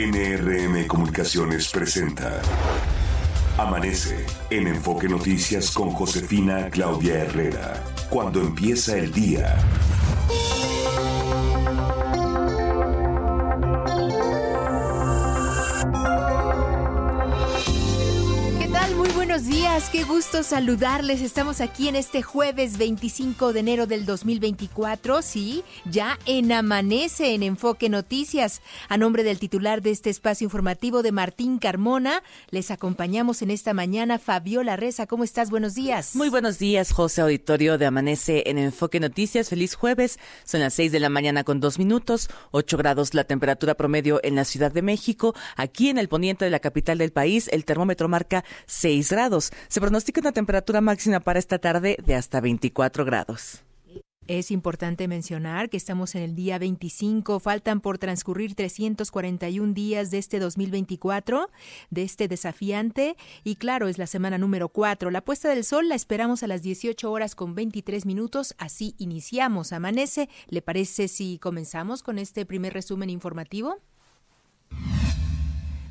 NRM Comunicaciones presenta Amanece en Enfoque Noticias con Josefina Claudia Herrera. Cuando empieza el día. Buenos días, qué gusto saludarles. Estamos aquí en este jueves 25 de enero del 2024, sí, ya en Amanece en Enfoque Noticias. A nombre del titular de este espacio informativo de Martín Carmona, les acompañamos en esta mañana Fabiola Reza. ¿Cómo estás? Buenos días. Muy buenos días, José Auditorio de Amanece en Enfoque Noticias. Feliz jueves. Son las 6 de la mañana con dos minutos, 8 grados la temperatura promedio en la Ciudad de México. Aquí en el poniente de la capital del país, el termómetro marca 6 grados se pronostica una temperatura máxima para esta tarde de hasta 24 grados. Es importante mencionar que estamos en el día 25, faltan por transcurrir 341 días de este 2024, de este desafiante, y claro, es la semana número 4. La puesta del sol la esperamos a las 18 horas con 23 minutos, así iniciamos, amanece. ¿Le parece si comenzamos con este primer resumen informativo?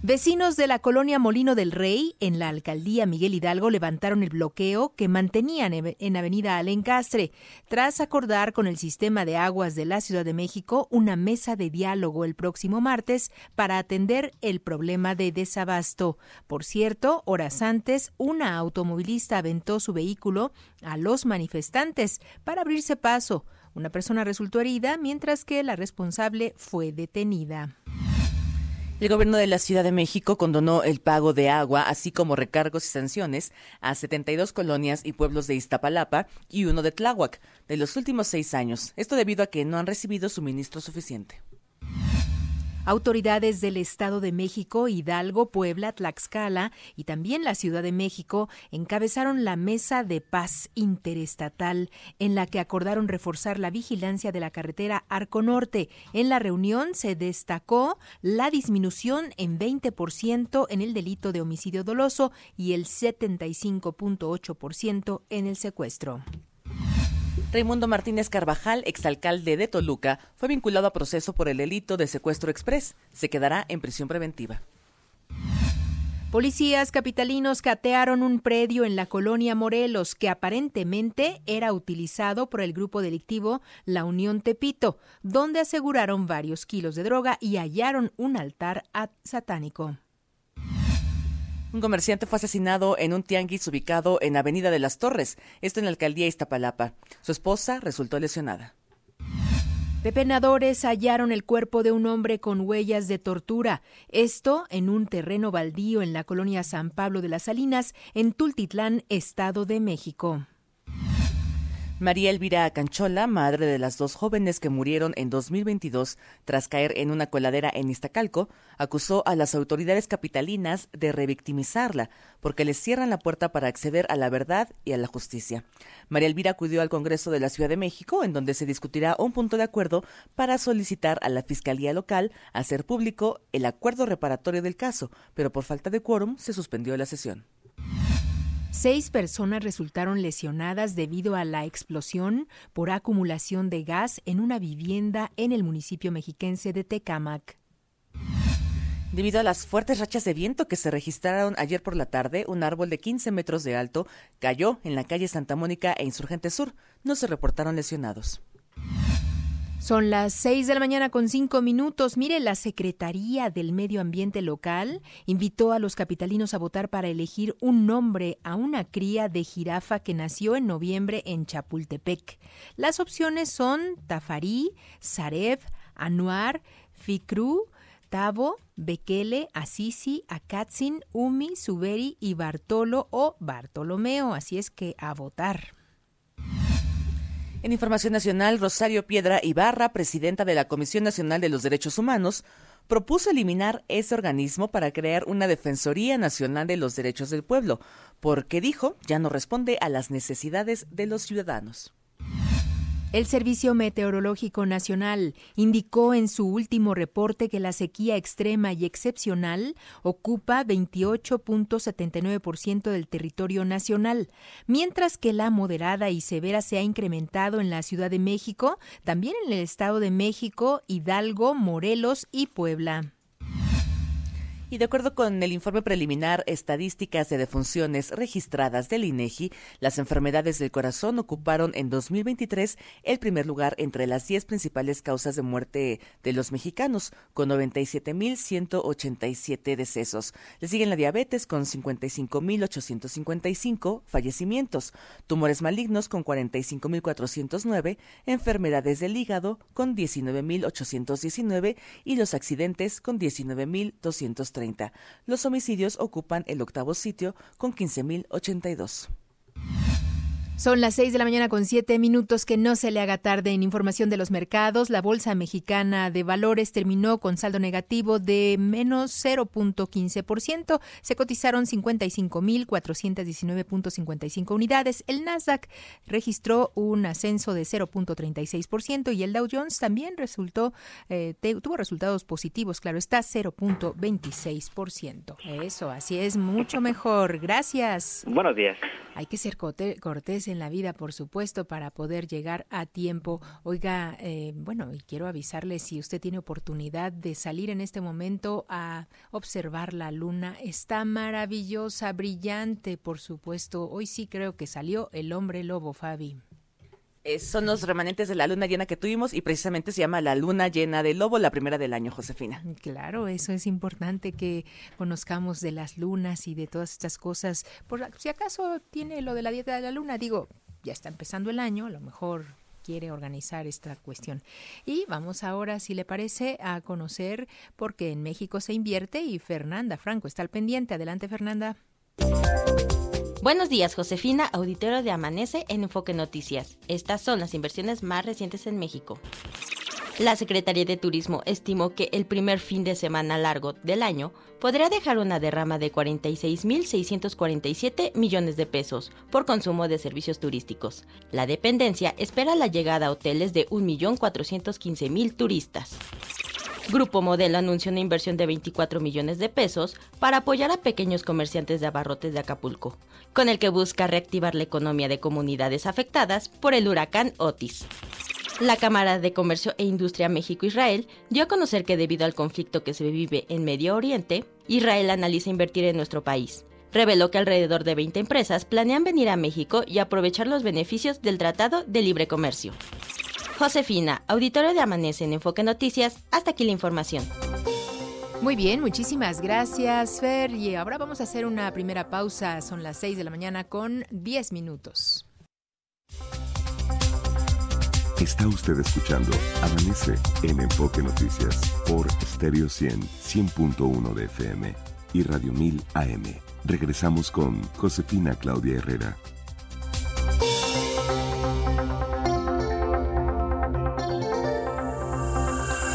Vecinos de la colonia Molino del Rey, en la alcaldía Miguel Hidalgo, levantaron el bloqueo que mantenían en Avenida Alencastre, tras acordar con el sistema de aguas de la Ciudad de México una mesa de diálogo el próximo martes para atender el problema de desabasto. Por cierto, horas antes, una automovilista aventó su vehículo a los manifestantes para abrirse paso. Una persona resultó herida, mientras que la responsable fue detenida. El gobierno de la Ciudad de México condonó el pago de agua, así como recargos y sanciones, a 72 colonias y pueblos de Iztapalapa y uno de Tláhuac de los últimos seis años. Esto debido a que no han recibido suministro suficiente. Autoridades del Estado de México, Hidalgo, Puebla, Tlaxcala y también la Ciudad de México encabezaron la Mesa de Paz Interestatal, en la que acordaron reforzar la vigilancia de la carretera Arco Norte. En la reunión se destacó la disminución en 20% en el delito de homicidio doloso y el 75.8% en el secuestro. Raimundo Martínez Carvajal, exalcalde de Toluca, fue vinculado a proceso por el delito de secuestro express. Se quedará en prisión preventiva. Policías capitalinos catearon un predio en la colonia Morelos que aparentemente era utilizado por el grupo delictivo La Unión Tepito, donde aseguraron varios kilos de droga y hallaron un altar satánico. Un comerciante fue asesinado en un tianguis ubicado en Avenida de las Torres, esto en la alcaldía Iztapalapa. Su esposa resultó lesionada. Pepenadores hallaron el cuerpo de un hombre con huellas de tortura, esto en un terreno baldío en la colonia San Pablo de las Salinas, en Tultitlán, Estado de México. María Elvira Canchola, madre de las dos jóvenes que murieron en 2022 tras caer en una coladera en Iztacalco, acusó a las autoridades capitalinas de revictimizarla porque les cierran la puerta para acceder a la verdad y a la justicia. María Elvira acudió al Congreso de la Ciudad de México, en donde se discutirá un punto de acuerdo para solicitar a la Fiscalía local hacer público el acuerdo reparatorio del caso, pero por falta de quórum se suspendió la sesión. Seis personas resultaron lesionadas debido a la explosión por acumulación de gas en una vivienda en el municipio mexiquense de Tecámac. Debido a las fuertes rachas de viento que se registraron ayer por la tarde, un árbol de 15 metros de alto cayó en la calle Santa Mónica e Insurgente Sur. No se reportaron lesionados. Son las seis de la mañana con cinco minutos. Mire, la Secretaría del Medio Ambiente Local invitó a los capitalinos a votar para elegir un nombre a una cría de jirafa que nació en noviembre en Chapultepec. Las opciones son Tafarí, Sareb, Anuar, Ficru, Tavo, Bekele, Asisi, Akatzin, Umi, Suberi y Bartolo o Bartolomeo. Así es que a votar. En Información Nacional, Rosario Piedra Ibarra, presidenta de la Comisión Nacional de los Derechos Humanos, propuso eliminar ese organismo para crear una Defensoría Nacional de los Derechos del Pueblo, porque dijo ya no responde a las necesidades de los ciudadanos. El Servicio Meteorológico Nacional indicó en su último reporte que la sequía extrema y excepcional ocupa 28.79% del territorio nacional, mientras que la moderada y severa se ha incrementado en la Ciudad de México, también en el Estado de México, Hidalgo, Morelos y Puebla. Y de acuerdo con el informe preliminar Estadísticas de defunciones registradas del INEGI, las enfermedades del corazón ocuparon en 2023 el primer lugar entre las 10 principales causas de muerte de los mexicanos, con 97.187 decesos. Le siguen la diabetes con 55.855 fallecimientos, tumores malignos con 45.409, enfermedades del hígado con 19.819 y los accidentes con 19.230. Los homicidios ocupan el octavo sitio con 15.082. Son las 6 de la mañana con 7 minutos. Que no se le haga tarde en información de los mercados. La Bolsa Mexicana de Valores terminó con saldo negativo de menos 0.15%. Se cotizaron 55.419.55 unidades. El Nasdaq registró un ascenso de 0.36% y el Dow Jones también resultó, eh, tuvo resultados positivos. Claro, está 0.26%. Eso, así es, mucho mejor. Gracias. Buenos días. Hay que ser cortés en la vida, por supuesto, para poder llegar a tiempo. Oiga, eh, bueno, y quiero avisarle si usted tiene oportunidad de salir en este momento a observar la luna. Está maravillosa, brillante, por supuesto. Hoy sí creo que salió el hombre lobo, Fabi. Eh, son los remanentes de la luna llena que tuvimos y precisamente se llama la luna llena del lobo, la primera del año, Josefina. Claro, eso es importante que conozcamos de las lunas y de todas estas cosas. Por si acaso tiene lo de la dieta de la luna, digo, ya está empezando el año, a lo mejor quiere organizar esta cuestión. Y vamos ahora, si le parece, a conocer por qué en México se invierte y Fernanda Franco está al pendiente. Adelante, Fernanda. Buenos días, Josefina, auditorio de Amanece en Enfoque Noticias. Estas son las inversiones más recientes en México. La Secretaría de Turismo estimó que el primer fin de semana largo del año podría dejar una derrama de 46.647 millones de pesos por consumo de servicios turísticos. La dependencia espera la llegada a hoteles de 1.415.000 turistas. Grupo Modelo anunció una inversión de 24 millones de pesos para apoyar a pequeños comerciantes de abarrotes de Acapulco, con el que busca reactivar la economía de comunidades afectadas por el huracán Otis. La Cámara de Comercio e Industria México-Israel dio a conocer que debido al conflicto que se vive en Medio Oriente, Israel analiza invertir en nuestro país. Reveló que alrededor de 20 empresas planean venir a México y aprovechar los beneficios del Tratado de Libre Comercio. Josefina, auditorio de Amanece en Enfoque Noticias, hasta aquí la información. Muy bien, muchísimas gracias, Fer. Y ahora vamos a hacer una primera pausa. Son las 6 de la mañana con 10 minutos. Está usted escuchando Amanece en Enfoque Noticias por Stereo 100, 100.1 de FM y Radio 1000 AM. Regresamos con Josefina Claudia Herrera.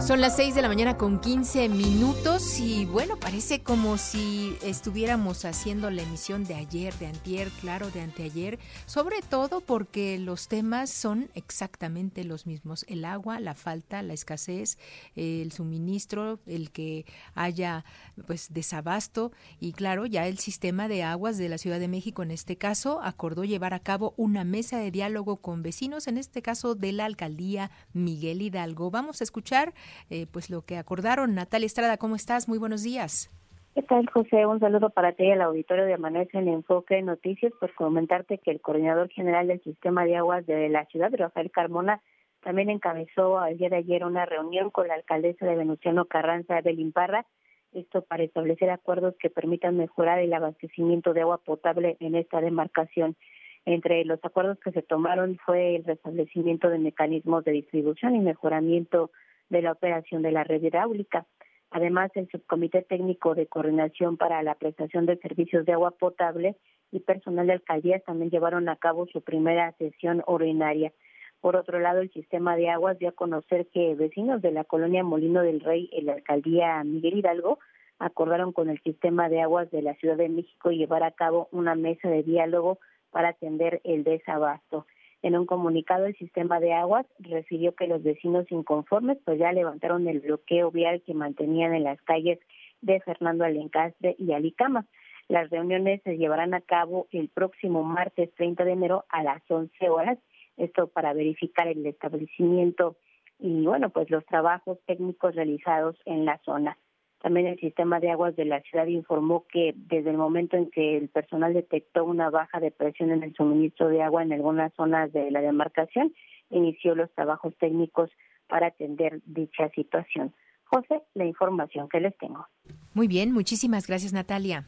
Son las 6 de la mañana con 15 minutos y bueno, parece como si estuviéramos haciendo la emisión de ayer, de antier, claro, de anteayer, sobre todo porque los temas son exactamente los mismos. El agua, la falta, la escasez, el suministro, el que haya pues desabasto y claro, ya el sistema de aguas de la Ciudad de México en este caso acordó llevar a cabo una mesa de diálogo con vecinos, en este caso de la alcaldía Miguel Hidalgo. Vamos a escuchar eh, pues lo que acordaron. Natalia Estrada, ¿cómo estás? Muy buenos días. ¿Qué tal, José? Un saludo para ti y al auditorio de Amanece en Enfoque Noticias. Pues comentarte que el coordinador general del sistema de aguas de la ciudad, Rafael Carmona, también encabezó el día de ayer una reunión con la alcaldesa de Venustiano Carranza, Evelyn Parra, esto para establecer acuerdos que permitan mejorar el abastecimiento de agua potable en esta demarcación. Entre los acuerdos que se tomaron fue el restablecimiento de mecanismos de distribución y mejoramiento de la operación de la red hidráulica. Además, el Subcomité Técnico de Coordinación para la Prestación de Servicios de Agua Potable y personal de alcaldías también llevaron a cabo su primera sesión ordinaria. Por otro lado, el sistema de aguas dio a conocer que vecinos de la colonia Molino del Rey en la alcaldía Miguel Hidalgo acordaron con el sistema de aguas de la Ciudad de México llevar a cabo una mesa de diálogo para atender el desabasto. En un comunicado, el sistema de aguas refirió que los vecinos inconformes pues ya levantaron el bloqueo vial que mantenían en las calles de Fernando Alencastre y Alicama. Las reuniones se llevarán a cabo el próximo martes 30 de enero a las 11 horas, esto para verificar el establecimiento y bueno, pues los trabajos técnicos realizados en la zona. También el sistema de aguas de la ciudad informó que desde el momento en que el personal detectó una baja de presión en el suministro de agua en algunas zonas de la demarcación, inició los trabajos técnicos para atender dicha situación. José, la información que les tengo. Muy bien, muchísimas gracias Natalia.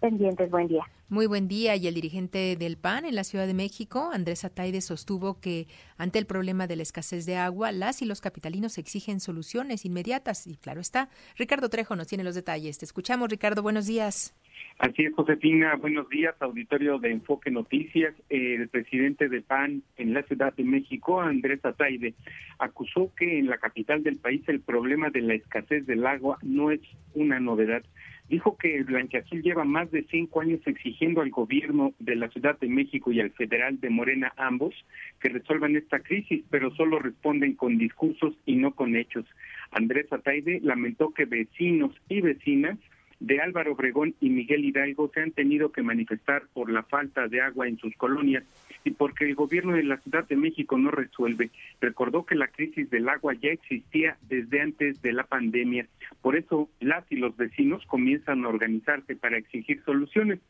Pendientes, buen día. Muy buen día. Y el dirigente del PAN en la Ciudad de México, Andrés Ataide, sostuvo que ante el problema de la escasez de agua, las y los capitalinos exigen soluciones inmediatas. Y claro está, Ricardo Trejo nos tiene los detalles. Te escuchamos, Ricardo. Buenos días. Así es, Josefina. Buenos días, auditorio de Enfoque Noticias. El presidente del PAN en la Ciudad de México, Andrés Ataide, acusó que en la capital del país el problema de la escasez del agua no es una novedad dijo que el Blanquiazul lleva más de cinco años exigiendo al gobierno de la Ciudad de México y al federal de Morena ambos que resuelvan esta crisis, pero solo responden con discursos y no con hechos. Andrés Ataide lamentó que vecinos y vecinas de Álvaro Obregón y Miguel Hidalgo se han tenido que manifestar por la falta de agua en sus colonias y porque el gobierno de la Ciudad de México no resuelve. Recordó que la crisis del agua ya existía desde antes de la pandemia. Por eso las y los vecinos comienzan a organizarse para exigir soluciones.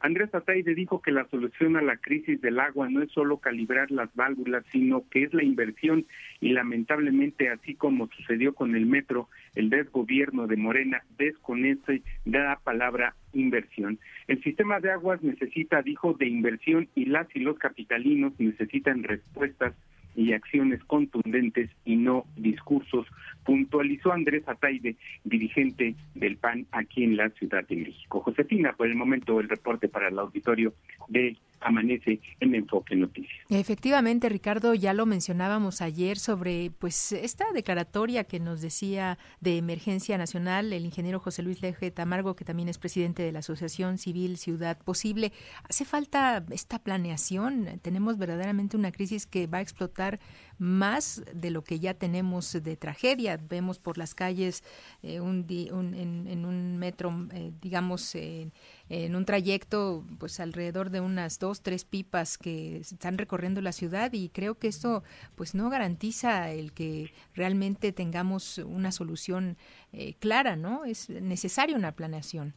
Andrés Ataide dijo que la solución a la crisis del agua no es solo calibrar las válvulas, sino que es la inversión y lamentablemente así como sucedió con el metro, el desgobierno de Morena desconoce la palabra inversión. El sistema de aguas necesita, dijo, de inversión y las y los capitalinos necesitan respuestas y acciones contundentes y no discursos, puntualizó Andrés Ataide, dirigente del PAN aquí en la Ciudad de México. Josefina, por el momento el reporte para el auditorio de amanece en Enfoque Noticias. Efectivamente, Ricardo, ya lo mencionábamos ayer sobre pues esta declaratoria que nos decía de emergencia nacional el ingeniero José Luis Leje Tamargo, que también es presidente de la Asociación Civil Ciudad Posible. Hace falta esta planeación. Tenemos verdaderamente una crisis que va a explotar más de lo que ya tenemos de tragedia. Vemos por las calles eh, un, en, un metro, eh, digamos, en un trayecto, pues alrededor de unas dos, tres pipas que están recorriendo la ciudad y creo que esto, pues no garantiza el que realmente tengamos una solución eh, clara, ¿no? Es necesaria una planeación.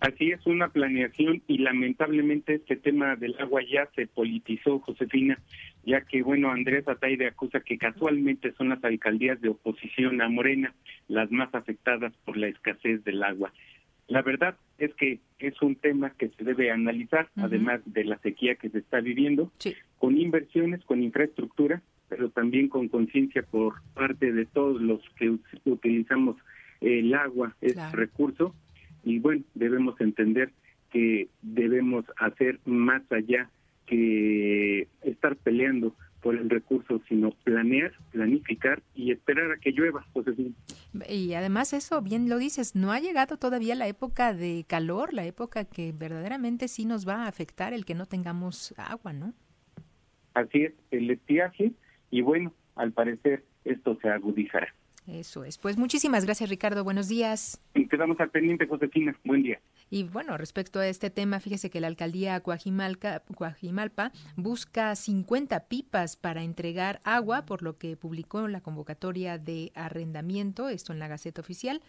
Así es, una planeación y lamentablemente este tema del agua ya se politizó, Josefina, ya que, bueno, Andrés Ataide acusa que casualmente son las alcaldías de oposición a Morena las más afectadas por la escasez del agua. La verdad es que es un tema que se debe analizar, además de la sequía que se está viviendo, con inversiones, con infraestructura, pero también con conciencia por parte de todos los que utilizamos el agua, es recurso, y bueno, debemos entender que debemos hacer más allá que estar peleando por el recurso, sino planear, planificar y esperar a que llueva, Y además eso, bien lo dices, no ha llegado todavía la época de calor, la época que verdaderamente sí nos va a afectar el que no tengamos agua, ¿no? Así es, el estiaje y bueno, al parecer esto se agudizará. Eso es. Pues muchísimas gracias, Ricardo. Buenos días. Quedamos al pendiente, Josefina. Buen día. Y bueno, respecto a este tema, fíjese que la alcaldía Coajimalpa busca 50 pipas para entregar agua, por lo que publicó la convocatoria de arrendamiento, esto en la Gaceta Oficial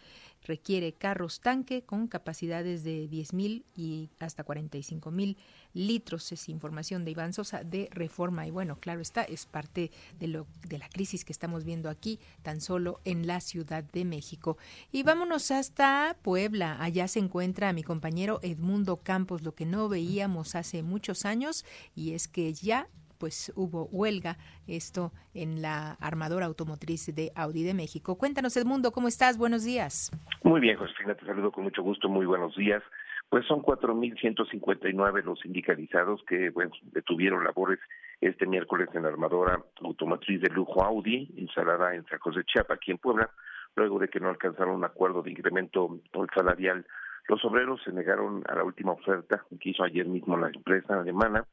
requiere carros tanque con capacidades de 10.000 y hasta 45.000 litros. Es información de Iván Sosa de Reforma. Y bueno, claro está, es parte de, lo, de la crisis que estamos viendo aquí, tan solo en la Ciudad de México. Y vámonos hasta Puebla. Allá se encuentra mi compañero Edmundo Campos, lo que no veíamos hace muchos años, y es que ya pues hubo huelga, esto en la armadora automotriz de Audi de México. Cuéntanos, Edmundo, ¿cómo estás? Buenos días. Muy bien, Josefina, te saludo con mucho gusto, muy buenos días. Pues son 4.159 los sindicalizados que detuvieron labores este miércoles en la armadora automotriz de lujo Audi, instalada en San José Chiapa, aquí en Puebla, luego de que no alcanzaron un acuerdo de incremento salarial. Los obreros se negaron a la última oferta que hizo ayer mismo la empresa alemana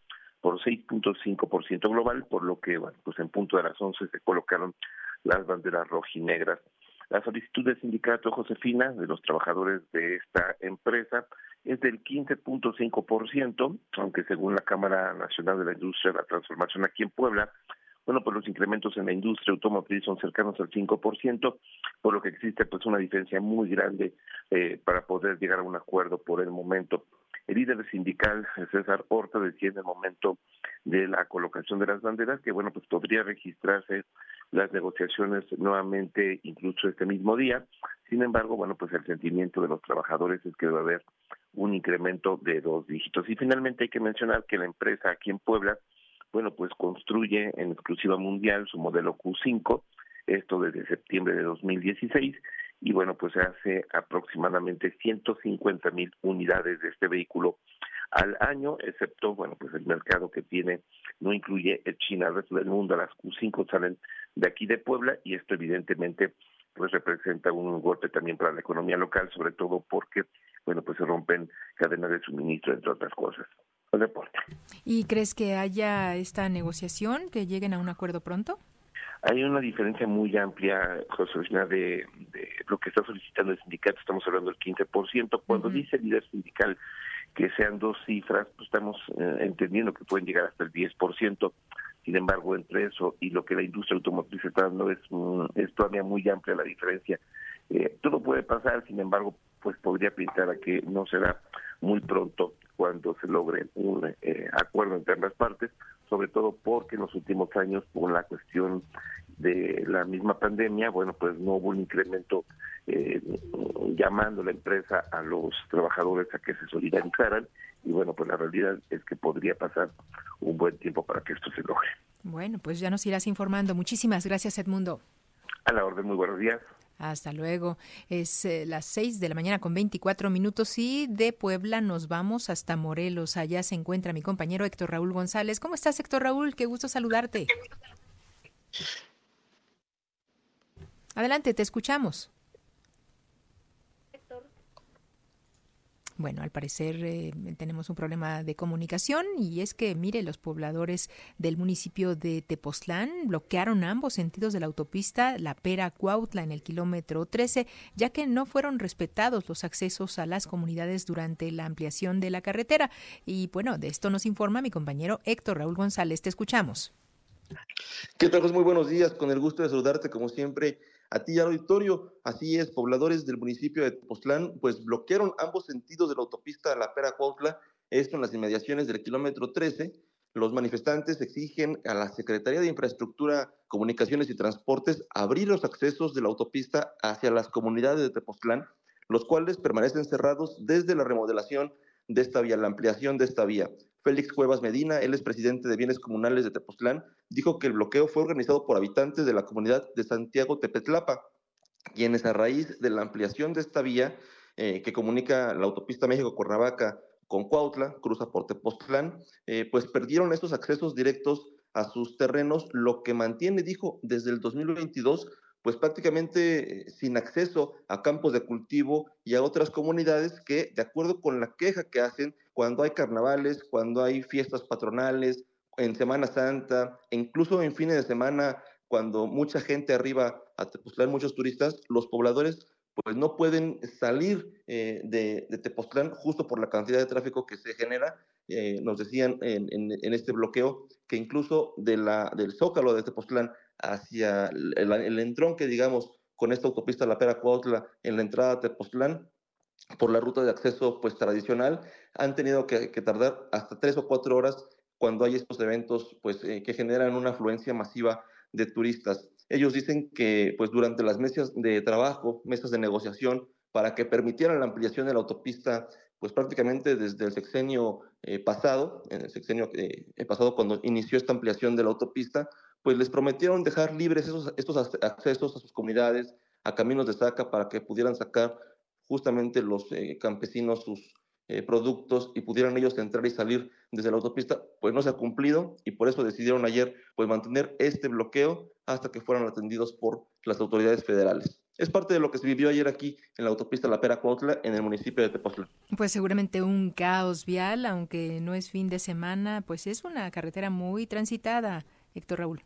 por 6.5% global, por lo que, bueno, pues en punto de las 11 se colocaron las banderas rojinegras. La solicitud del sindicato Josefina de los trabajadores de esta empresa es del 15.5%, aunque según la Cámara Nacional de la Industria de la Transformación aquí en Puebla, bueno, pues los incrementos en la industria automotriz son cercanos al 5%, por lo que existe pues una diferencia muy grande eh, para poder llegar a un acuerdo por el momento. El líder sindical, César Horta, decía en el momento de la colocación de las banderas que, bueno, pues podría registrarse las negociaciones nuevamente incluso este mismo día. Sin embargo, bueno, pues el sentimiento de los trabajadores es que debe haber un incremento de dos dígitos. Y finalmente hay que mencionar que la empresa aquí en Puebla, bueno, pues construye en exclusiva mundial su modelo Q5, esto desde septiembre de 2016, y bueno, pues se hace aproximadamente 150 mil unidades de este vehículo al año, excepto, bueno, pues el mercado que tiene no incluye China, el resto del mundo, las Q5 salen de aquí de Puebla y esto evidentemente pues representa un golpe también para la economía local, sobre todo porque, bueno, pues se rompen cadenas de suministro, entre otras cosas. El deporte. ¿Y crees que haya esta negociación, que lleguen a un acuerdo pronto? Hay una diferencia muy amplia, José de, de lo que está solicitando el sindicato, estamos hablando del 15%. Cuando dice el líder sindical que sean dos cifras, pues estamos eh, entendiendo que pueden llegar hasta el 10%. Sin embargo, entre eso y lo que la industria automotriz está dando es, es todavía muy amplia la diferencia. Eh, todo puede pasar, sin embargo, pues podría pintar a que no será muy pronto cuando se logre un eh, acuerdo entre ambas partes, sobre todo porque en los últimos años, por la cuestión de la misma pandemia, bueno, pues no hubo un incremento eh, llamando a la empresa a los trabajadores a que se solidarizaran y bueno, pues la realidad es que podría pasar un buen tiempo para que esto se logre. Bueno, pues ya nos irás informando. Muchísimas gracias, Edmundo. A la orden, muy buenos días. Hasta luego. Es eh, las 6 de la mañana con 24 minutos y de Puebla nos vamos hasta Morelos. Allá se encuentra mi compañero Héctor Raúl González. ¿Cómo estás, Héctor Raúl? Qué gusto saludarte. Adelante, te escuchamos. Bueno, al parecer eh, tenemos un problema de comunicación y es que, mire, los pobladores del municipio de Tepoztlán bloquearon ambos sentidos de la autopista La Pera Cuautla en el kilómetro 13, ya que no fueron respetados los accesos a las comunidades durante la ampliación de la carretera. Y bueno, de esto nos informa mi compañero Héctor Raúl González. Te escuchamos. ¿Qué tal? Muy buenos días. Con el gusto de saludarte, como siempre, a ti al auditorio. Así es, pobladores del municipio de Tepoztlán, pues bloquearon ambos sentidos de la autopista La Pera Cuautla, esto en las inmediaciones del kilómetro 13. Los manifestantes exigen a la Secretaría de Infraestructura, Comunicaciones y Transportes abrir los accesos de la autopista hacia las comunidades de Tepoztlán, los cuales permanecen cerrados desde la remodelación de esta vía, la ampliación de esta vía. Félix Cuevas Medina, él es presidente de Bienes Comunales de Tepoztlán, dijo que el bloqueo fue organizado por habitantes de la comunidad de Santiago Tepetlapa, quienes a raíz de la ampliación de esta vía eh, que comunica la autopista México-Cuernavaca con Cuautla, cruza por Tepoztlán, eh, pues perdieron estos accesos directos a sus terrenos, lo que mantiene, dijo, desde el 2022 pues prácticamente eh, sin acceso a campos de cultivo y a otras comunidades que, de acuerdo con la queja que hacen, cuando hay carnavales, cuando hay fiestas patronales, en Semana Santa, e incluso en fines de semana, cuando mucha gente arriba a Tepoztlán, muchos turistas, los pobladores pues no pueden salir eh, de, Tepoztlán justo por la cantidad de tráfico que se genera. Eh, nos decían en, este bloqueo que incluso de la, del zócalo de Tepoztlán hacia el, entronque, digamos, con esta autopista La Pera Cuautla en la entrada a Tepoztlán, por la ruta de acceso pues tradicional, han tenido que, tardar hasta tres o cuatro horas cuando hay estos eventos pues eh, que generan una afluencia masiva de turistas. Ellos dicen que pues durante las mesas de trabajo, mesas de negociación, para que permitieran la ampliación de la autopista, pues prácticamente desde el sexenio eh, pasado, en el sexenio eh, pasado cuando inició esta ampliación de la autopista, pues les prometieron dejar libres esos, estos accesos a sus comunidades, a caminos de saca, para que pudieran sacar justamente los eh, campesinos sus eh, productos y pudieran ellos entrar y salir desde la autopista, pues no se ha cumplido y por eso decidieron ayer pues mantener este bloqueo hasta que fueran atendidos por las autoridades federales. Es parte de lo que se vivió ayer aquí en la autopista La Pera Cuautla, en el municipio de Tepoztlán. Pues seguramente un caos vial, aunque no es fin de semana, pues es una carretera muy transitada, Héctor Raúl.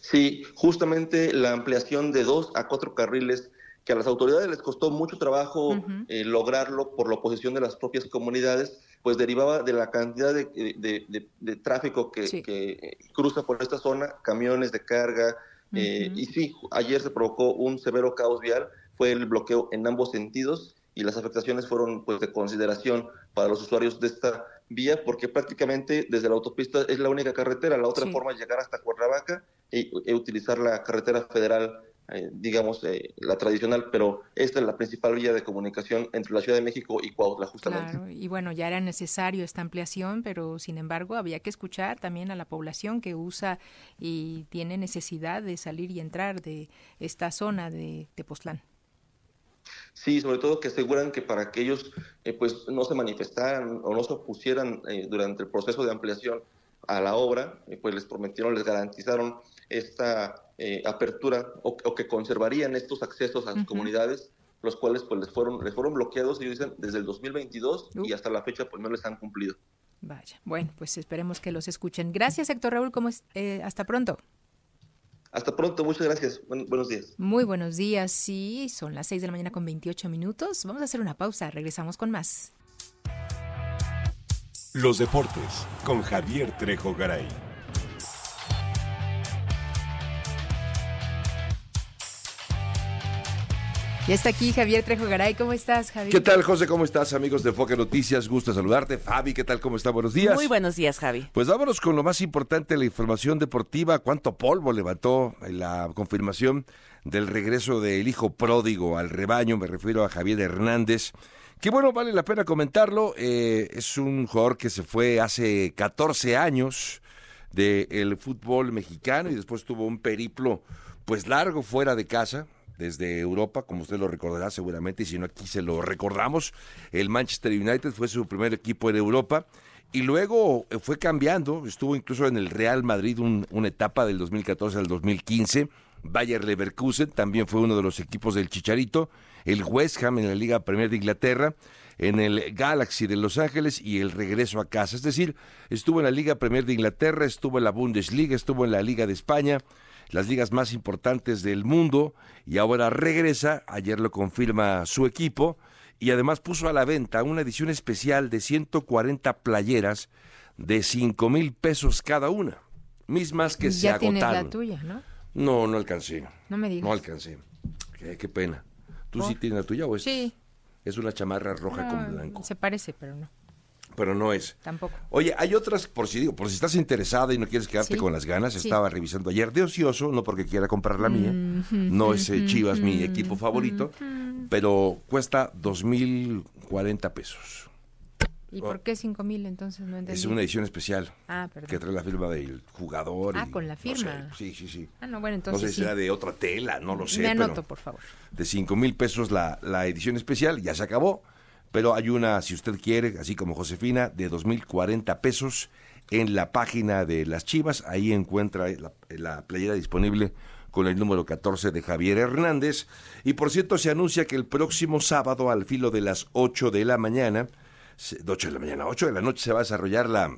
Sí, justamente la ampliación de dos a cuatro carriles que a las autoridades les costó mucho trabajo eh, lograrlo por la oposición de las propias comunidades, pues derivaba de la cantidad de, tráfico que, cruza por esta zona, camiones de carga, eh, y sí, ayer se provocó un severo caos vial, fue el bloqueo en ambos sentidos y las afectaciones fueron pues de consideración para los usuarios de esta vía porque prácticamente desde la autopista es la única carretera, la otra forma es llegar hasta Cuernavaca e, e utilizar la carretera federal eh, digamos, eh, la tradicional, pero esta es la principal vía de comunicación entre la Ciudad de México y Cuautla, justamente. Claro, y bueno, ya era necesario esta ampliación, pero sin embargo había que escuchar también a la población que usa y tiene necesidad de salir y entrar de esta zona de Tepoztlán. Sí, sobre todo que aseguran que para que ellos eh, pues no se manifestaran o no se opusieran durante el proceso de ampliación a la obra, pues les prometieron, les garantizaron esta eh, apertura o, que conservarían estos accesos a sus comunidades, los cuales pues les fueron, les fueron bloqueados, ellos dicen, desde el 2022 y hasta la fecha pues no les han cumplido. Vaya, bueno, pues esperemos que los escuchen. Gracias, Héctor Raúl, ¿cómo es? Eh, hasta pronto. Hasta pronto, muchas gracias. buenos días. Muy buenos días, sí, son las 6 de la mañana con 28 minutos. Vamos a hacer una pausa, regresamos con más. Los deportes con Javier Trejo Garay. Ya está aquí Javier Trejo Garay. ¿Cómo estás, Javier? ¿Qué tal, José? ¿Cómo estás, amigos de Foque Noticias? Gusto saludarte. Fabi, ¿qué tal? ¿Cómo está? Buenos días. Muy buenos días, Javi. Pues vámonos con lo más importante, la información deportiva. ¿Cuánto polvo levantó la confirmación del regreso del hijo pródigo al rebaño? Me refiero a Javier Hernández. Que bueno, vale la pena comentarlo. Eh, es un jugador que se fue hace 14 años del fútbol mexicano y después tuvo un periplo pues largo fuera de casa, desde Europa, como usted lo recordará seguramente, y si no aquí se lo recordamos, el Manchester United fue su primer equipo en Europa y luego eh, fue cambiando, estuvo incluso en el Real Madrid una etapa del 2014 al 2015, Bayer Leverkusen también fue uno de los equipos del Chicharito, el West Ham en la Liga Premier de Inglaterra, en el Galaxy de Los Ángeles y el regreso a casa. Es decir, estuvo en la Liga Premier de Inglaterra, estuvo en la Bundesliga, estuvo en la Liga de España, las ligas más importantes del mundo y ahora regresa, ayer lo confirma su equipo y además puso a la venta una edición especial de 140 playeras de 5 mil pesos cada una, mismas que se agotaron. Ya la tuya, ¿no? No, no alcancé. No me digas. No alcancé. Qué, pena. ¿Tú sí tienes la tuya o es? Sí. Es una chamarra roja con blanco. Se parece, pero no pero no es. Tampoco. Oye, hay otras, por si digo, por si estás interesada y no quieres quedarte con las ganas, estaba revisando ayer de ocioso, no porque quiera comprar la mía, no es eh, Chivas mi equipo favorito, pero cuesta dos mil cuarenta pesos. ¿Y por qué cinco mil entonces? No entendí. Es una edición especial. Ah, perdón. Que trae la firma del jugador. Ah, con la firma. sí, sí, sí. Ah, no, bueno, entonces. No sé si sea de otra tela, no lo sé. Me anoto, por favor. De cinco mil pesos la, la edición especial, ya se acabó pero hay una, si usted quiere, así como Josefina, de 2.040 pesos en la página de las Chivas. Ahí encuentra la, playera disponible con el número 14 de Javier Hernández. Y por cierto, se anuncia que el próximo sábado, al filo de las 8 de la mañana, 8 de la mañana, 8 de la noche, se va a desarrollar la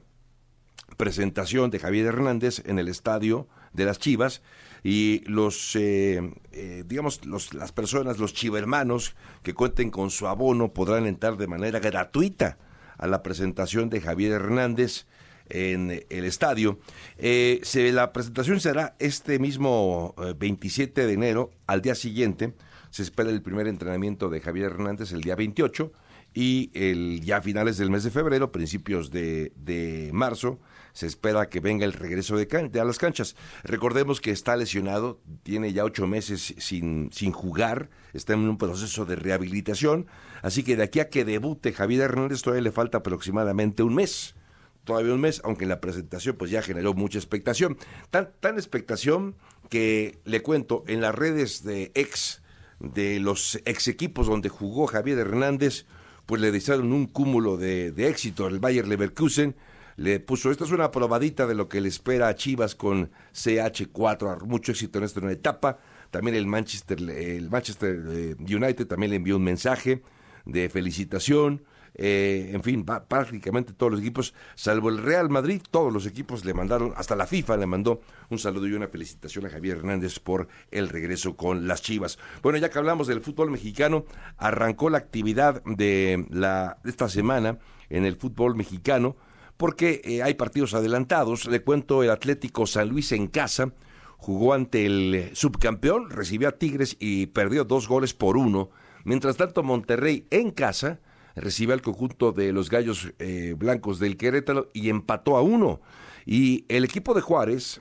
presentación de Javier Hernández en el estadio de las Chivas y los, eh, eh, digamos, los, las personas, los chivermanos que cuenten con su abono podrán entrar de manera gratuita a la presentación de Javier Hernández en el estadio. Eh, se, la presentación será este mismo 27 de enero, al día siguiente. Se espera el primer entrenamiento de Javier Hernández el día 28 y el, ya finales del mes de febrero, principios de marzo, se espera que venga el regreso de, a las canchas. Recordemos que está lesionado, tiene ya ocho meses sin, sin jugar, está en un proceso de rehabilitación, así que de aquí a que debute Javier Hernández todavía le falta aproximadamente un mes todavía un mes, aunque la presentación pues ya generó mucha expectación. Tan, tan expectación que le cuento en las redes de ex, de los ex equipos donde jugó Javier Hernández, pues le desearon un cúmulo de, de éxito. El Bayer Leverkusen le puso, esta es una probadita de lo que le espera a Chivas con CH4, mucho éxito en esta etapa. También el Manchester, el Manchester eh, United también le envió un mensaje de felicitación. eh, en fin, prácticamente todos los equipos, salvo el Real Madrid, todos los equipos le mandaron, hasta la FIFA le mandó un saludo y una felicitación a Javier Hernández por el regreso con las Chivas. Bueno, ya que hablamos del fútbol mexicano, arrancó la actividad de, la, esta semana en el fútbol mexicano, porque eh, hay partidos adelantados. Le cuento el Atlético San Luis en casa, jugó ante el subcampeón, recibió a Tigres y perdió dos goles por uno. Mientras tanto, Monterrey en casa recibe al conjunto de los Gallos eh, Blancos del Querétaro y empató a uno. Y el equipo de Juárez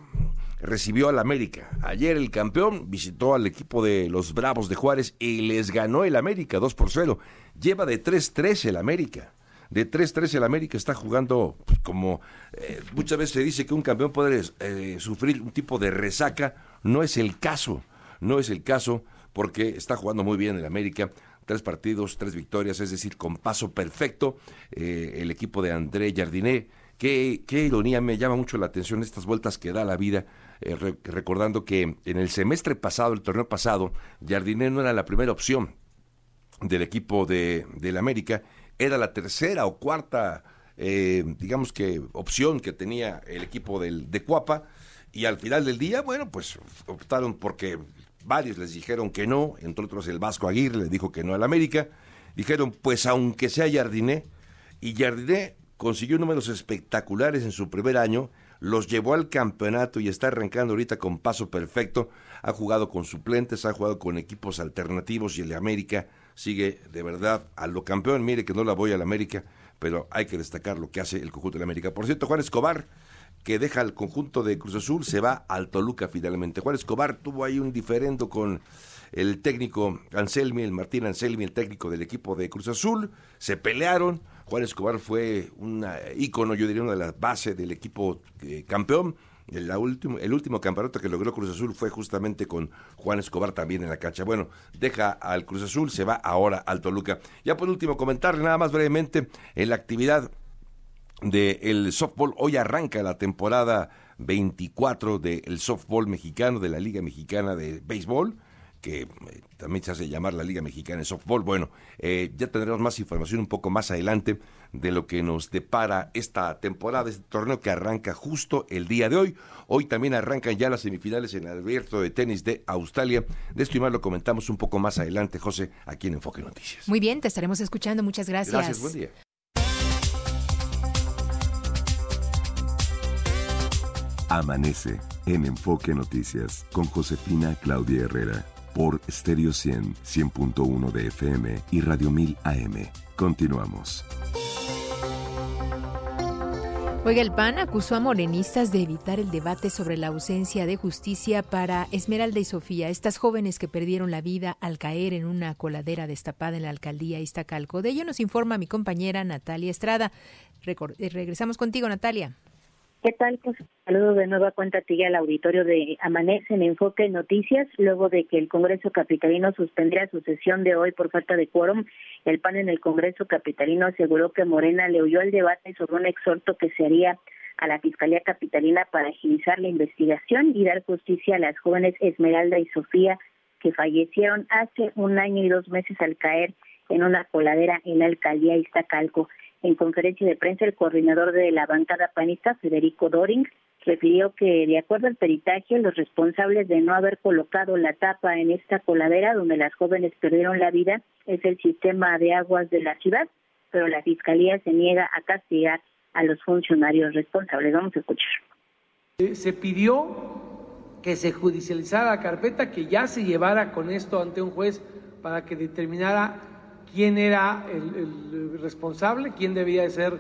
recibió al América. Ayer el campeón visitó al equipo de los Bravos de Juárez y les ganó el América 2 por 0. Lleva de 3-3 el América de 3-3 el América está jugando pues, como eh, muchas veces se dice que un campeón puede eh, sufrir un tipo de resaca, no es el caso, no es el caso porque está jugando muy bien el América, tres partidos, tres victorias, es decir, con paso perfecto eh, el equipo de André Jardiné. Qué, qué ironía, me llama mucho la atención estas vueltas que da la vida, recordando que en el semestre pasado, el torneo pasado, Jardiné no era la primera opción del equipo de, del América era la tercera o cuarta, eh, digamos que, opción que tenía el equipo del, de Cuapa. Y al final del día, bueno, pues optaron porque varios les dijeron que no, entre otros el Vasco Aguirre le dijo que no al América. Dijeron, pues aunque sea Jardiné, y Jardiné consiguió números espectaculares en su primer año, los llevó al campeonato y está arrancando ahorita con paso perfecto. Ha jugado con suplentes, ha jugado con equipos alternativos y el de América sigue de verdad a lo campeón. Mire que no la voy al América, pero hay que destacar lo que hace el conjunto de América. Por cierto, Juan Escobar, que deja el conjunto de Cruz Azul, se va al Toluca finalmente. Juan Escobar tuvo ahí un diferendo con el técnico Anselmi, el Martín Anselmi, el técnico del equipo de Cruz Azul, se pelearon. Juan Escobar fue un ícono, yo diría, una de las bases del equipo eh, campeón el, último, el último campeonato que logró Cruz Azul fue justamente con Juan Escobar también en la cancha. Bueno, deja al Cruz Azul, se va ahora al Toluca. Ya por último, comentarle nada más brevemente en la actividad del softball. Hoy arranca la temporada 24 del softball mexicano, de la Liga Mexicana de Béisbol que eh, también se hace llamar la Liga Mexicana de Softball. Bueno, eh, ya tendremos más información un poco más adelante de lo que nos depara esta temporada, este torneo que arranca justo el día de hoy. Hoy también arrancan ya las semifinales en el abierto de tenis de Australia. De esto y más lo comentamos un poco más adelante, José, aquí en Enfoque Noticias. Muy bien, te estaremos escuchando. Muchas gracias. Gracias, buen día. Amanece en Enfoque Noticias con Josefina Claudia Herrera por Stereo 100, 100.1 de FM y Radio 1000 AM. Continuamos. Oiga, el PAN acusó a morenistas de evitar el debate sobre la ausencia de justicia para Esmeralda y Sofía, estas jóvenes que perdieron la vida al caer en una coladera destapada en la alcaldía Iztacalco. De ello nos informa mi compañera Natalia Estrada. Eh, regresamos contigo, Natalia. ¿Qué tal? Pues saludo de nueva cuenta a ti al auditorio de Amanece en Enfoque Noticias. Luego de que el Congreso Capitalino suspendiera su sesión de hoy por falta de quórum, el PAN en el Congreso Capitalino aseguró que Morena le oyó el debate sobre un exhorto que se haría a la Fiscalía Capitalina para agilizar la investigación y dar justicia a las jóvenes Esmeralda y Sofía que fallecieron hace un año y dos meses al caer en una coladera en la alcaldía Iztacalco. En conferencia de prensa, el coordinador de la bancada panista, Federico Doring, refirió que, de acuerdo al peritaje, los responsables de no haber colocado la tapa en esta coladera donde las jóvenes perdieron la vida es el sistema de aguas de la ciudad, pero la Fiscalía se niega a castigar a los funcionarios responsables. Vamos a escuchar. Se pidió que se judicializara la carpeta, que ya se llevara con esto ante un juez para que determinara quién era el, responsable, quién debía de ser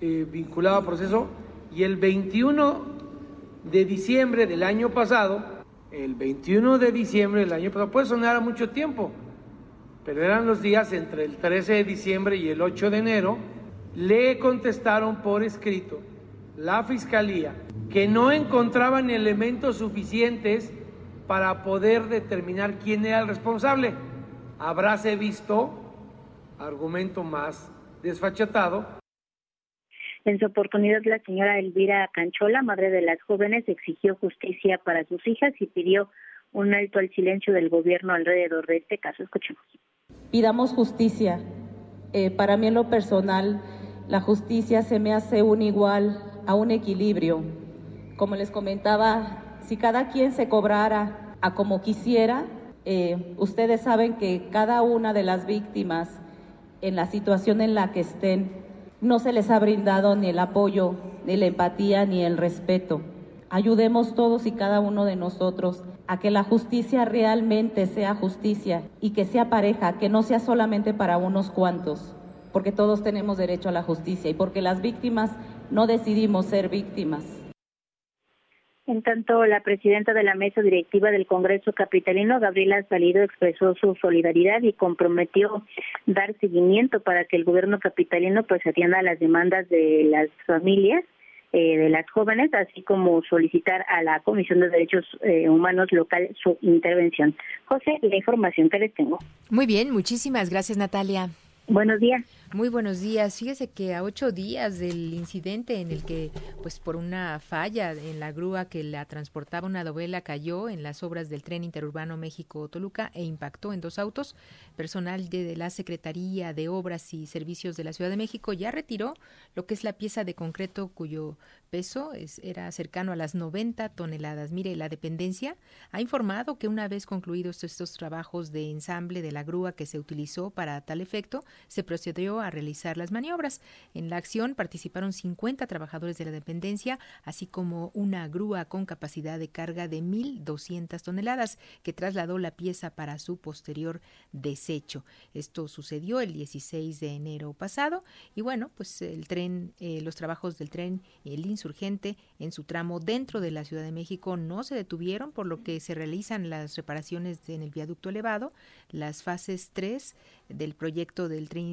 eh, vinculado al proceso. Y el 21 de diciembre del año pasado, el 21 de diciembre del año pasado, puede sonar a mucho tiempo, pero eran los días entre el 13 de diciembre y el 8 de enero, le contestaron por escrito la fiscalía que no encontraban elementos suficientes para poder determinar quién era el responsable. Habráse visto argumento más desfachatado. En su oportunidad, la señora Elvira Canchola, madre de las jóvenes, exigió justicia para sus hijas y pidió un alto al silencio del gobierno alrededor de este caso. Escuchemos. Pidamos justicia Eh, para mí en lo personal, la justicia se me hace un igual a un equilibrio. Como les comentaba, si cada quien se cobrara a como quisiera, eh, ustedes saben que cada una de las víctimas, en la situación en la que estén, no se les ha brindado ni el apoyo, ni la empatía, ni el respeto. Ayudemos todos y cada uno de nosotros a que la justicia realmente sea justicia y que sea pareja, que no sea solamente para unos cuantos, porque todos tenemos derecho a la justicia y porque las víctimas no decidimos ser víctimas. En tanto, la presidenta de la mesa directiva del Congreso Capitalino, Gabriela Salido, expresó su solidaridad y comprometió dar seguimiento para que el gobierno capitalino pues atienda a las demandas de las familias eh, de las jóvenes, así como solicitar a la Comisión de Derechos eh, Humanos local su intervención. José, la información que les tengo. Muy bien, muchísimas gracias Natalia. Buenos días. Muy buenos días. Fíjese que a ocho días del incidente en el que, pues por una falla en la grúa que la transportaba una dovela cayó en las obras del tren interurbano México-Toluca e impactó en dos autos, personal de, la Secretaría de Obras y Servicios de la Ciudad de México ya retiró lo que es la pieza de concreto cuyo peso es, era cercano a las 90 toneladas. Mire, la dependencia ha informado que una vez concluidos estos trabajos de ensamble de la grúa que se utilizó para tal efecto, se procedió a realizar las maniobras. En la acción participaron 50 trabajadores de la dependencia, así como una grúa con capacidad de carga de 1.200 toneladas que trasladó la pieza para su posterior desecho. Esto sucedió el 16 de enero pasado y bueno, pues el tren, eh, los trabajos del tren, el insurgente en su tramo dentro de la Ciudad de México no se detuvieron, por lo que se realizan las reparaciones en el viaducto elevado, las fases 3 del proyecto del tren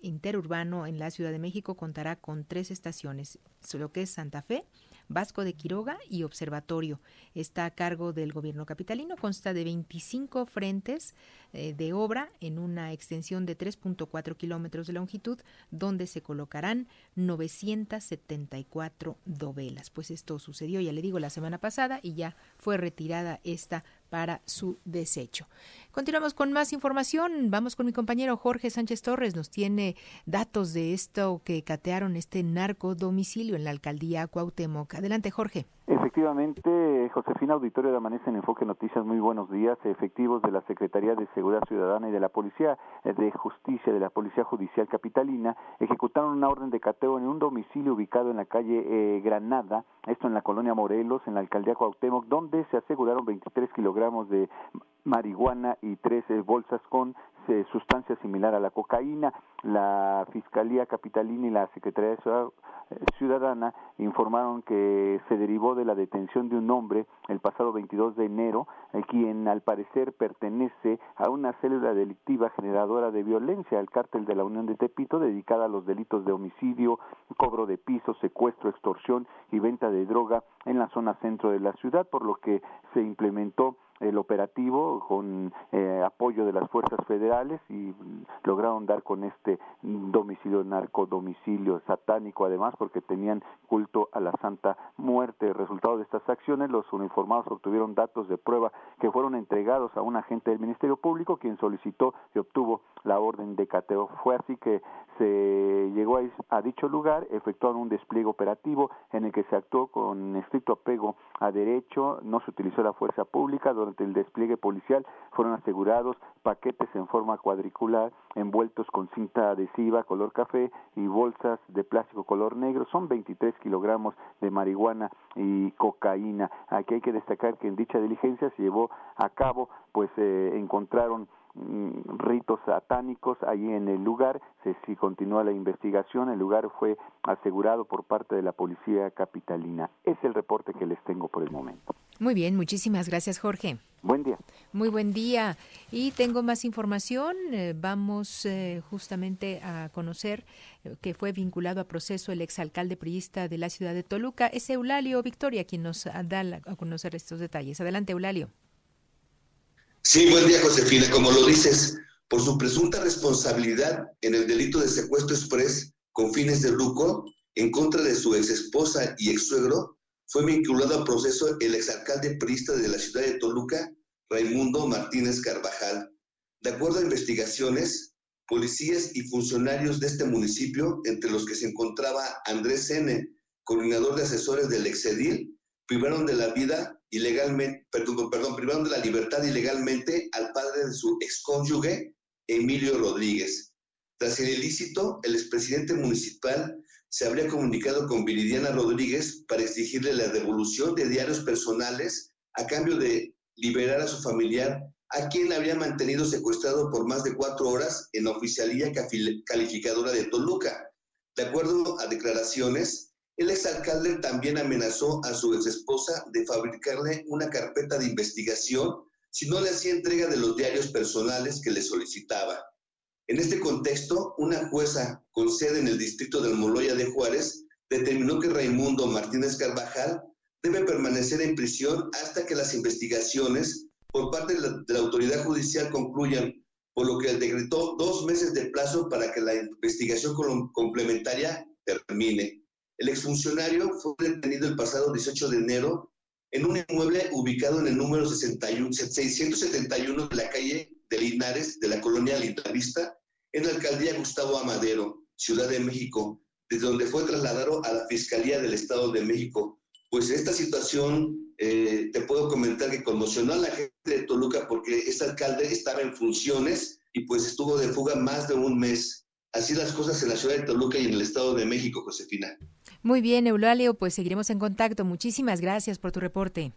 interurbano en la Ciudad de México contará con tres estaciones, lo que es Santa Fe, Vasco de Quiroga y Observatorio. Está a cargo del gobierno capitalino, consta de 25 frentes eh, de obra en una extensión de 3.4 kilómetros de longitud, donde se colocarán 974 dovelas. Pues esto sucedió, ya le digo, la semana pasada y ya fue retirada esta para su desecho. Continuamos con más información. Vamos con mi compañero Jorge Sánchez Torres. Nos tiene datos de esto que catearon este narco domicilio en la alcaldía Cuauhtémoc. Adelante, Jorge. Efectivamente, Josefina Auditorio de Amanece en Enfoque Noticias, muy buenos días. Efectivos de la Secretaría de Seguridad Ciudadana y de la Policía de Justicia de la Policía Judicial Capitalina ejecutaron una orden de cateo en un domicilio ubicado en la calle eh, Granada, esto en la colonia Morelos, en la alcaldía Cuauhtémoc, donde se aseguraron 23 kilogramos de marihuana y tres eh, bolsas con eh, sustancia similar a la cocaína. La Fiscalía Capitalina y la Secretaría de eh, Ciudadana informaron que se derivó de la detención de un hombre el pasado 22 de enero, quien al parecer pertenece a una célula delictiva generadora de violencia, el cártel de la Unión de Tepito, dedicada a los delitos de homicidio, cobro de pisos, secuestro, extorsión y venta de droga en la zona centro de la ciudad, por lo que se implementó el operativo con eh, apoyo de las fuerzas federales y lograron dar con este domicilio narco domicilio satánico además porque tenían culto a la Santa Muerte. Resultado de estas acciones, los uniformados obtuvieron datos de prueba que fueron entregados a un agente del Ministerio Público quien solicitó y obtuvo la orden de cateo. Fue así que se llegó a, dicho lugar, efectuaron un despliegue operativo en el que se actuó con estricto apego a derecho, no se utilizó la fuerza pública, el despliegue policial fueron asegurados paquetes en forma cuadricular envueltos con cinta adhesiva color café y bolsas de plástico color negro, son 23 kilogramos de marihuana y cocaína. Aquí hay que destacar que en dicha diligencia se llevó a cabo, pues eh, encontraron ritos satánicos ahí en el lugar. Se, si continúa la investigación, el lugar fue asegurado por parte de la policía capitalina. Es el reporte que les tengo por el momento. Muy bien, muchísimas gracias, Jorge. Buen día. Muy buen día. Y tengo más información. Eh, vamos eh, justamente a conocer eh, que fue vinculado a proceso el exalcalde priista de la ciudad de Toluca. Es Eulalio Victoria quien nos da a conocer estos detalles. Adelante, Eulalio. Sí, buen día, Josefina. Como lo dices, por su presunta responsabilidad en el delito de secuestro express con fines de lucro en contra de su ex esposa y ex suegro, fue vinculado a proceso el exalcalde priista de la ciudad de Toluca, Raimundo Martínez Carvajal. De acuerdo a investigaciones, policías y funcionarios de este municipio, entre los que se encontraba Andrés N., coordinador de asesores del Exedil, privaron de la vida ilegalmente, perdón, perdón, privaron de la libertad ilegalmente al padre de su excónyuge, Emilio Rodríguez. Tras el ilícito, el expresidente municipal se habría comunicado con Viridiana Rodríguez para exigirle la devolución de diarios personales a cambio de liberar a su familiar, a quien habría mantenido secuestrado por más de cuatro horas en la oficialía calificadora de Toluca. De acuerdo a declaraciones, el exalcalde también amenazó a su exesposa de fabricarle una carpeta de investigación si no le hacía entrega de los diarios personales que le solicitaba. En este contexto, una jueza con sede en el distrito del Moloya de Juárez determinó que Raimundo Martínez Carvajal debe permanecer en prisión hasta que las investigaciones por parte de la, autoridad judicial concluyan, por lo que decretó dos meses de plazo para que la investigación complementaria termine. El exfuncionario fue detenido el pasado 18 de enero en un inmueble ubicado en el número 61, 671 de la calle de Linares, de la colonia Lindavista, en la alcaldía Gustavo Amadero, Ciudad de México, desde donde fue trasladado a la Fiscalía del Estado de México. Pues esta situación eh, te puedo comentar que conmocionó a la gente de Toluca porque este alcalde estaba en funciones y pues estuvo de fuga más de un mes. Así las cosas en la ciudad de Toluca y en el Estado de México, Josefina. Muy bien, Eulalio, pues seguiremos en contacto. Muchísimas gracias por tu reporte.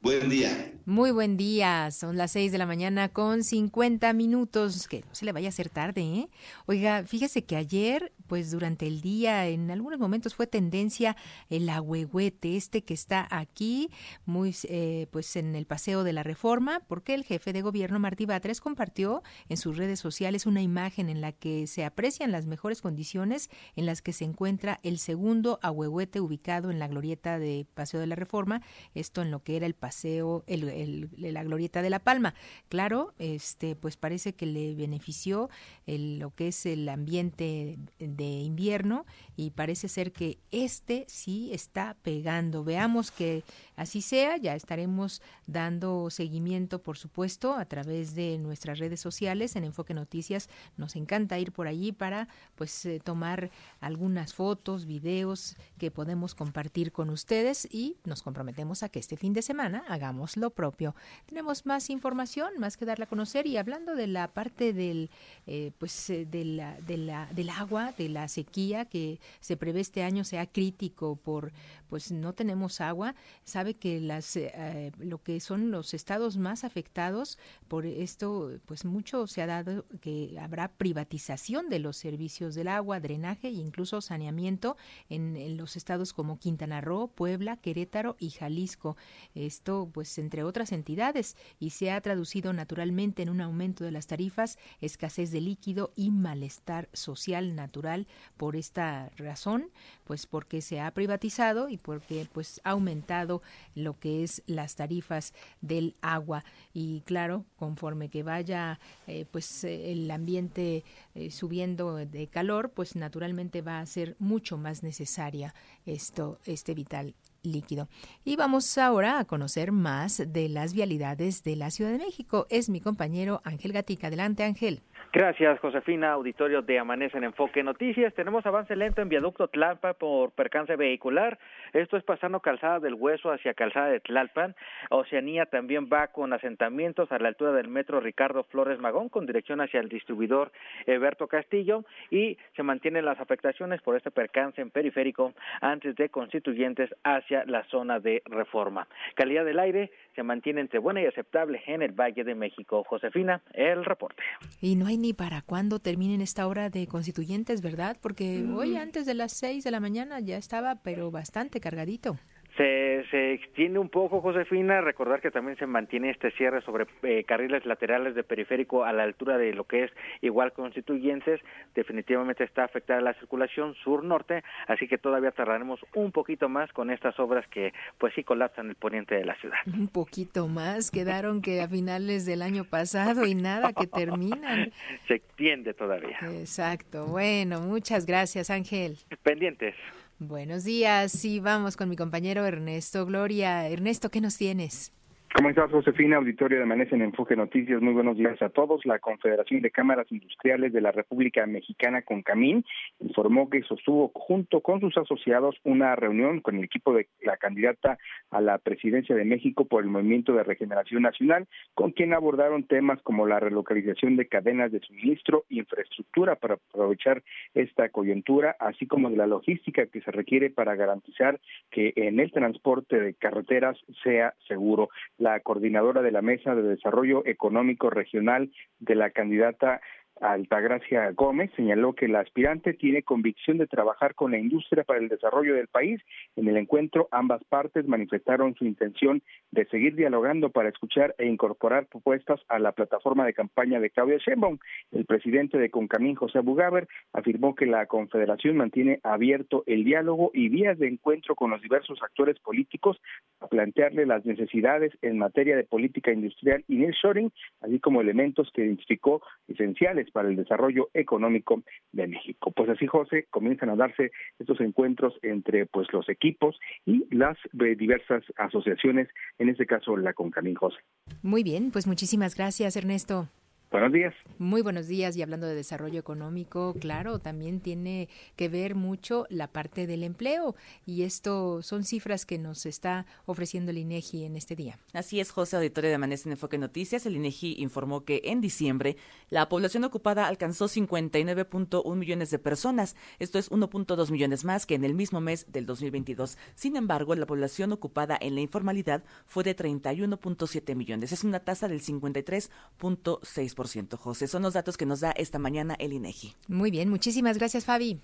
Buen día. Muy buen día. Son las 6 de la mañana con 50 minutos. Que no se le vaya a hacer tarde, ¿eh? Oiga, fíjese que ayer, pues durante el día, en algunos momentos fue tendencia el ahuehuete, este que está aquí, muy, eh, pues en el Paseo de la Reforma, porque el jefe de gobierno, Martí Batres, compartió en sus redes sociales una imagen en la que se aprecian las mejores condiciones en las que se encuentra el segundo ahuehuete ubicado en la glorieta de Paseo de la Reforma, esto en lo que era el paseo, el, la glorieta de La Palma. Claro, este, pues parece que le benefició lo que es el ambiente de invierno y parece ser que este sí está pegando. Veamos que así sea, ya estaremos dando seguimiento, por supuesto, a través de nuestras redes sociales en Enfoque Noticias. Nos encanta ir por allí para pues eh, tomar algunas fotos, videos que podemos compartir con ustedes y nos comprometemos a que este fin de semana hagamos lo propio. Tenemos más información, más que darla a conocer y hablando de la parte del, eh, pues, eh, de la, de del agua, de la sequía que se prevé este año sea crítico por, pues no tenemos agua. Sabe que las, eh, lo que son los estados más afectados por esto, pues mucho se ha dado que habrá privatización de los servicios del agua, drenaje e incluso saneamiento en, en los estados como Quintana Roo, Puebla, Querétaro y Jalisco. Esto pues entre otras entidades y se ha traducido naturalmente en un aumento de las tarifas, escasez de líquido y malestar social natural por esta razón, pues porque se ha privatizado y porque pues ha aumentado lo que es las tarifas del agua y claro, conforme que vaya eh, pues el ambiente eh, subiendo de calor, pues naturalmente va a ser mucho más necesaria esto este vital líquido. Y vamos ahora a conocer más de las vialidades de la Ciudad de México. Es mi compañero Ángel Gatica. Adelante, Ángel. Gracias, Josefina. Auditorio de Amanece en Enfoque Noticias. Tenemos avance lento en viaducto Tlalpan por percance vehicular. Esto es pasando calzada del Hueso hacia calzada de Tlalpan. Oceanía también va con asentamientos a la altura del metro Ricardo Flores Magón con dirección hacia el distribuidor Eberto Castillo y se mantienen las afectaciones por este percance en periférico antes de constituyentes hacia la zona de reforma. Calidad del aire se mantiene entre buena y aceptable en el Valle de México. Josefina, el reporte. Y no hay ni para cuándo terminen esta hora de constituyentes, ¿verdad? Porque hoy mm. antes de las seis de la mañana ya estaba, pero bastante cargadito. Se, se, extiende un poco, Josefina. Recordar que también se mantiene este cierre sobre eh, carriles laterales de periférico a la altura de lo que es igual constituyentes. Definitivamente está afectada la circulación sur-norte, así que todavía tardaremos un poquito más con estas obras que, pues sí, colapsan el poniente de la ciudad. Un poquito más. Quedaron que a finales del año pasado y nada que terminan. se extiende todavía. Exacto. Bueno, muchas gracias, Ángel. Pendientes. Buenos días, sí, vamos con mi compañero Ernesto Gloria. Ernesto, ¿qué nos tienes? ¿Cómo estás, Josefina? Auditorio de Amanece en Enfoque Noticias. Muy buenos días a todos. La Confederación de Cámaras Industriales de la República Mexicana, CONCAMIN, informó que sostuvo junto con sus asociados una reunión con el equipo de la candidata a la presidencia de México por el Movimiento de Regeneración Nacional, con quien abordaron temas como la relocalización de cadenas de suministro, infraestructura para aprovechar esta coyuntura, así como de la logística que se requiere para garantizar que en el transporte de carreteras sea seguro la coordinadora de la Mesa de Desarrollo Económico Regional de la candidata Altagracia Gómez señaló que la aspirante tiene convicción de trabajar con la industria para el desarrollo del país. En el encuentro, ambas partes manifestaron su intención de seguir dialogando para escuchar e incorporar propuestas a la plataforma de campaña de Claudia Sheinbaum. El presidente de Concamín, José Bugaber, afirmó que la Confederación mantiene abierto el diálogo y vías de encuentro con los diversos actores políticos a plantearle las necesidades en materia de política industrial y nearshoring, así como elementos que identificó esenciales para el desarrollo económico de México. Pues así, José, comienzan a darse estos encuentros entre pues los equipos y las eh, diversas asociaciones, en este caso la Concamín, José. Muy bien, pues muchísimas gracias, Ernesto. Buenos días. Muy buenos días. Y hablando de desarrollo económico, claro, también tiene que ver mucho la parte del empleo. Y esto son cifras que nos está ofreciendo el INEGI en este día. Así es, José, auditorio de Amanece en Enfoque Noticias. El INEGI informó que en diciembre la población ocupada alcanzó 59.1 millones de personas. Esto es 1.2 millones más que en el mismo mes del 2022. Sin embargo, la población ocupada en la informalidad fue de 31.7 millones. Es una tasa del 53.6%. José. Son los datos que nos da esta mañana el INEGI. Muy bien, muchísimas gracias, Fabi.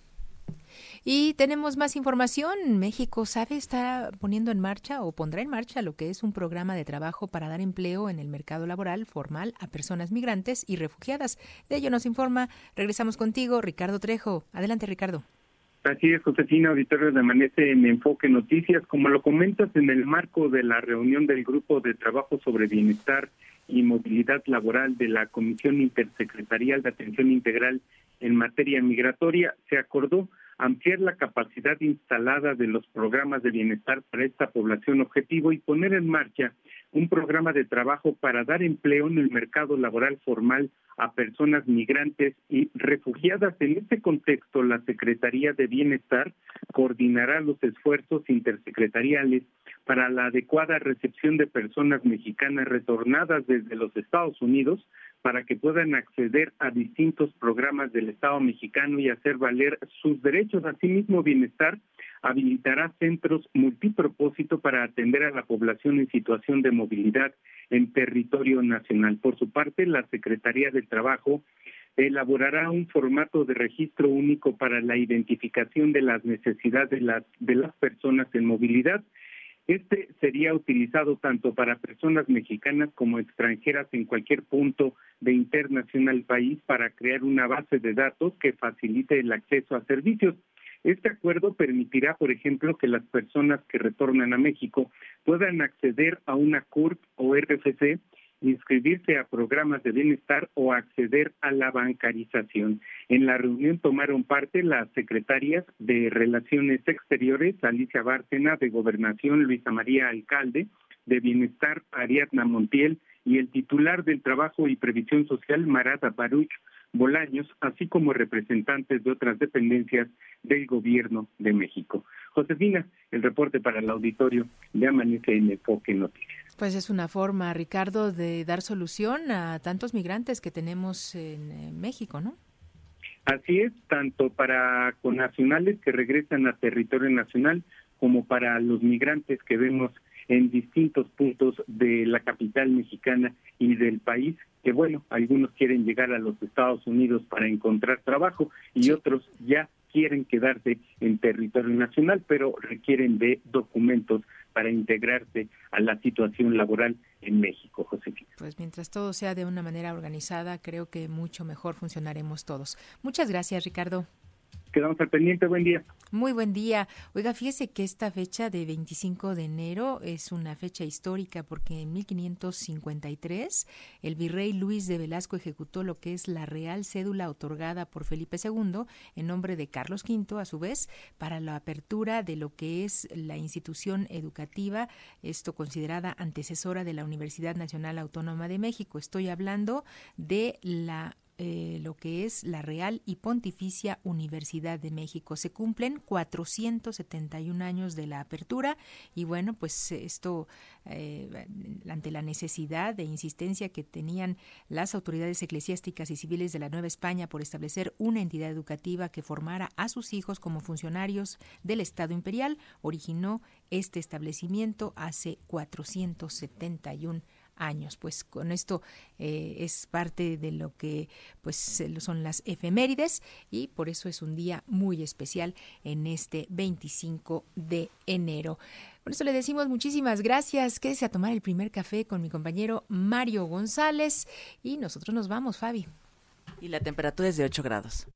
Y tenemos más información. México sabe está poniendo en marcha o pondrá en marcha lo que es un programa de trabajo para dar empleo en el mercado laboral formal a personas migrantes y refugiadas. De ello nos informa. Regresamos contigo, Ricardo Trejo. Adelante, Ricardo. Así es, Josefina, auditorio de Amanece en Enfoque Noticias. Como lo comentas en el marco de la reunión del Grupo de Trabajo sobre Bienestar y Movilidad Laboral de la Comisión Intersecretarial de Atención Integral en materia migratoria, se acordó ampliar la capacidad instalada de los programas de bienestar para esta población objetivo y poner en marcha un programa de trabajo para dar empleo en el mercado laboral formal a personas migrantes y refugiadas. En este contexto, la Secretaría de Bienestar coordinará los esfuerzos intersecretariales para la adecuada recepción de personas mexicanas retornadas desde los Estados Unidos para que puedan acceder a distintos programas del Estado mexicano y hacer valer sus derechos. Asimismo, Bienestar habilitará centros multipropósito para atender a la población en situación de movilidad en territorio nacional. Por su parte, la Secretaría del Trabajo elaborará un formato de registro único para la identificación de las necesidades de las, de las personas en movilidad este sería utilizado tanto para personas mexicanas como extranjeras en cualquier punto de internacional país para crear una base de datos que facilite el acceso a servicios. Este acuerdo permitirá, por ejemplo, que las personas que retornan a México puedan acceder a una CURP o RFC inscribirse a programas de bienestar o acceder a la bancarización. En la reunión tomaron parte las secretarias de Relaciones Exteriores, Alicia Bárcena, de Gobernación, Luisa María Alcalde, de Bienestar, Ariadna Montiel, y el titular del Trabajo y Previsión Social, Marata Baruch Bolaños, así como representantes de otras dependencias del Gobierno de México. Josefina, el reporte para el auditorio de Amanece en Enfoque Noticias. Pues es una forma, Ricardo, de dar solución a tantos migrantes que tenemos en México, ¿no? Así es, tanto para connacionales que regresan a territorio nacional como para los migrantes que vemos en distintos puntos de la capital mexicana y del país, que bueno, algunos quieren llegar a los Estados Unidos para encontrar trabajo y otros ya quieren quedarse en territorio nacional, pero requieren de documentos para integrarse a la situación laboral en México, Josefina. Pues mientras todo sea de una manera organizada, creo que mucho mejor funcionaremos todos. Muchas gracias, Ricardo. Quedamos al pendiente. Buen día. Muy buen día. Oiga, fíjese que esta fecha de 25 de enero es una fecha histórica porque en 1553 el virrey Luis de Velasco ejecutó lo que es la real cédula otorgada por Felipe II en nombre de Carlos V, a su vez, para la apertura de lo que es la institución educativa, esto considerada antecesora de la Universidad Nacional Autónoma de México. Estoy hablando de la eh, lo que es la Real y Pontificia Universidad de México. Se cumplen 471 años de la apertura y bueno, pues esto eh, ante la necesidad de insistencia que tenían las autoridades eclesiásticas y civiles de la Nueva España por establecer una entidad educativa que formara a sus hijos como funcionarios del Estado imperial, originó este establecimiento hace 471 años. Pues con esto eh, es parte de lo que pues son las efemérides y por eso es un día muy especial en este 25 de enero. Por eso le decimos muchísimas gracias. Quédese a tomar el primer café con mi compañero Mario González y nosotros nos vamos, Fabi. Y la temperatura es de 8 grados.